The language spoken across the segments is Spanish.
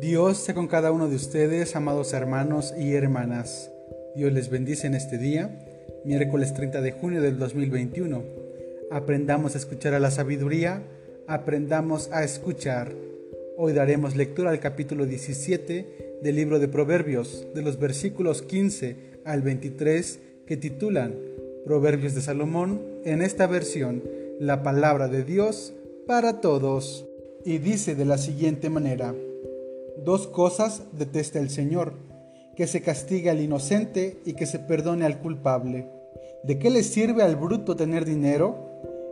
Dios sea con cada uno de ustedes, amados hermanos y hermanas. Dios les bendice en este día, miércoles 30 de junio del 2021. Aprendamos a escuchar a la sabiduría, aprendamos a escuchar. Hoy daremos lectura al capítulo 17 del libro de Proverbios, de los versículos 15 al 23, que titulan Proverbios de Salomón, en esta versión, la palabra de Dios para todos. Y dice de la siguiente manera, Dos cosas detesta el Señor, que se castigue al inocente y que se perdone al culpable. ¿De qué le sirve al bruto tener dinero?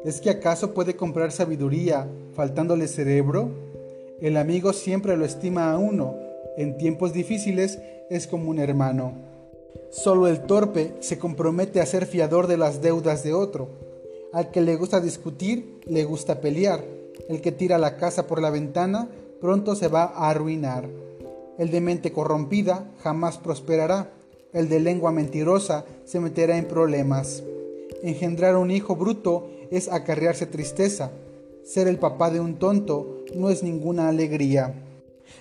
¿Es que acaso puede comprar sabiduría faltándole cerebro? El amigo siempre lo estima a uno, en tiempos difíciles es como un hermano. Solo el torpe se compromete a ser fiador de las deudas de otro. Al que le gusta discutir, le gusta pelear. El que tira la casa por la ventana, pronto se va a arruinar. El de mente corrompida jamás prosperará. El de lengua mentirosa se meterá en problemas. Engendrar un hijo bruto es acarrearse tristeza. Ser el papá de un tonto no es ninguna alegría.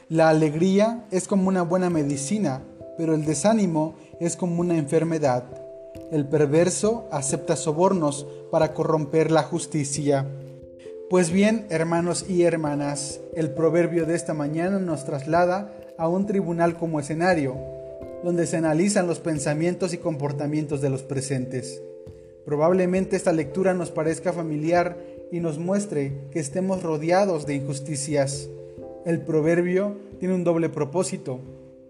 La alegría es como una buena medicina, pero el desánimo es como una enfermedad. El perverso acepta sobornos para corromper la justicia. Pues bien, hermanos y hermanas, el proverbio de esta mañana nos traslada a un tribunal como escenario, donde se analizan los pensamientos y comportamientos de los presentes. Probablemente esta lectura nos parezca familiar y nos muestre que estemos rodeados de injusticias. El proverbio tiene un doble propósito,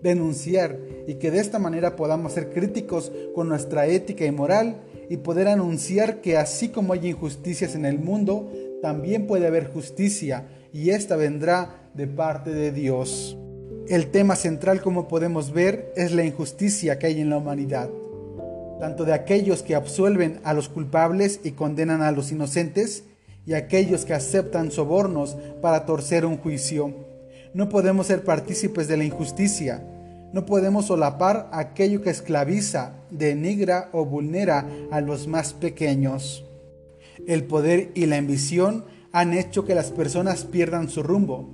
denunciar y que de esta manera podamos ser críticos con nuestra ética y moral y poder anunciar que así como hay injusticias en el mundo, también puede haber justicia y esta vendrá de parte de Dios. El tema central, como podemos ver, es la injusticia que hay en la humanidad tanto de aquellos que absuelven a los culpables y condenan a los inocentes, y aquellos que aceptan sobornos para torcer un juicio. No podemos ser partícipes de la injusticia, no podemos solapar aquello que esclaviza, denigra o vulnera a los más pequeños. El poder y la ambición han hecho que las personas pierdan su rumbo.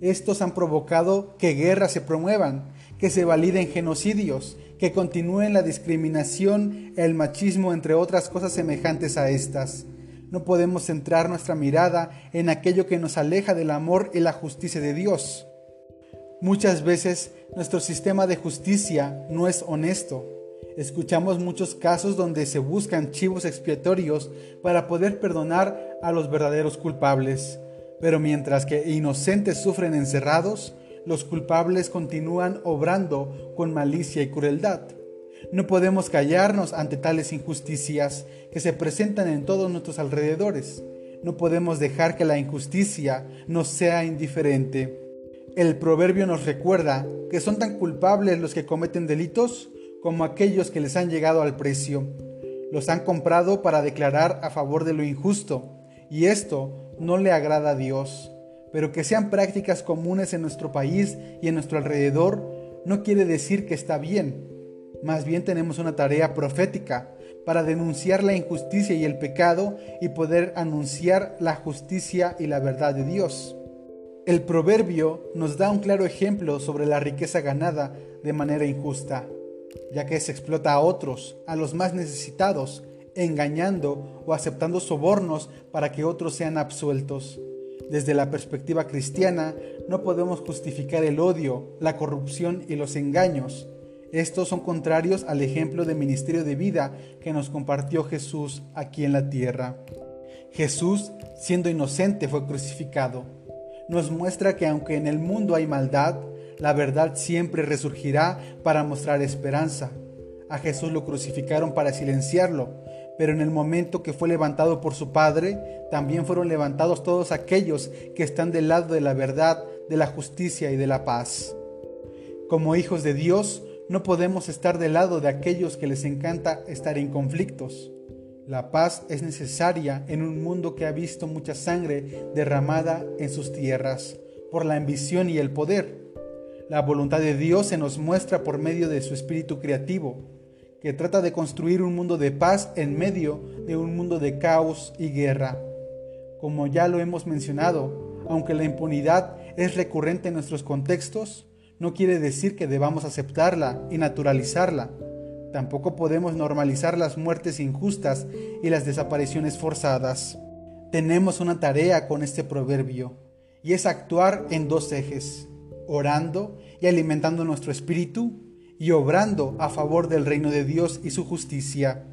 Estos han provocado que guerras se promuevan, que se validen genocidios, que continúen la discriminación, el machismo, entre otras cosas semejantes a estas. No podemos centrar nuestra mirada en aquello que nos aleja del amor y la justicia de Dios. Muchas veces nuestro sistema de justicia no es honesto. Escuchamos muchos casos donde se buscan chivos expiatorios para poder perdonar a los verdaderos culpables. Pero mientras que inocentes sufren encerrados, los culpables continúan obrando con malicia y crueldad. No podemos callarnos ante tales injusticias que se presentan en todos nuestros alrededores. No podemos dejar que la injusticia nos sea indiferente. El proverbio nos recuerda que son tan culpables los que cometen delitos como aquellos que les han llegado al precio. Los han comprado para declarar a favor de lo injusto, y esto no le agrada a Dios pero que sean prácticas comunes en nuestro país y en nuestro alrededor no quiere decir que está bien. Más bien tenemos una tarea profética para denunciar la injusticia y el pecado y poder anunciar la justicia y la verdad de Dios. El proverbio nos da un claro ejemplo sobre la riqueza ganada de manera injusta, ya que se explota a otros, a los más necesitados, engañando o aceptando sobornos para que otros sean absueltos. Desde la perspectiva cristiana, no podemos justificar el odio, la corrupción y los engaños. Estos son contrarios al ejemplo de ministerio de vida que nos compartió Jesús aquí en la tierra. Jesús, siendo inocente, fue crucificado. Nos muestra que aunque en el mundo hay maldad, la verdad siempre resurgirá para mostrar esperanza. A Jesús lo crucificaron para silenciarlo, pero en el momento que fue levantado por su Padre, también fueron levantados todos aquellos que están del lado de la verdad, de la justicia y de la paz. Como hijos de Dios, no podemos estar del lado de aquellos que les encanta estar en conflictos. La paz es necesaria en un mundo que ha visto mucha sangre derramada en sus tierras por la ambición y el poder. La voluntad de Dios se nos muestra por medio de su espíritu creativo que trata de construir un mundo de paz en medio de un mundo de caos y guerra. Como ya lo hemos mencionado, aunque la impunidad es recurrente en nuestros contextos, no quiere decir que debamos aceptarla y naturalizarla. Tampoco podemos normalizar las muertes injustas y las desapariciones forzadas. Tenemos una tarea con este proverbio, y es actuar en dos ejes, orando y alimentando nuestro espíritu y obrando a favor del reino de Dios y su justicia.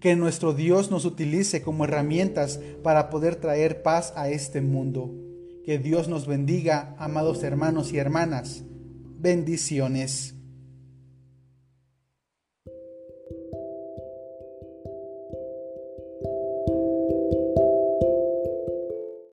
Que nuestro Dios nos utilice como herramientas para poder traer paz a este mundo. Que Dios nos bendiga, amados hermanos y hermanas. Bendiciones.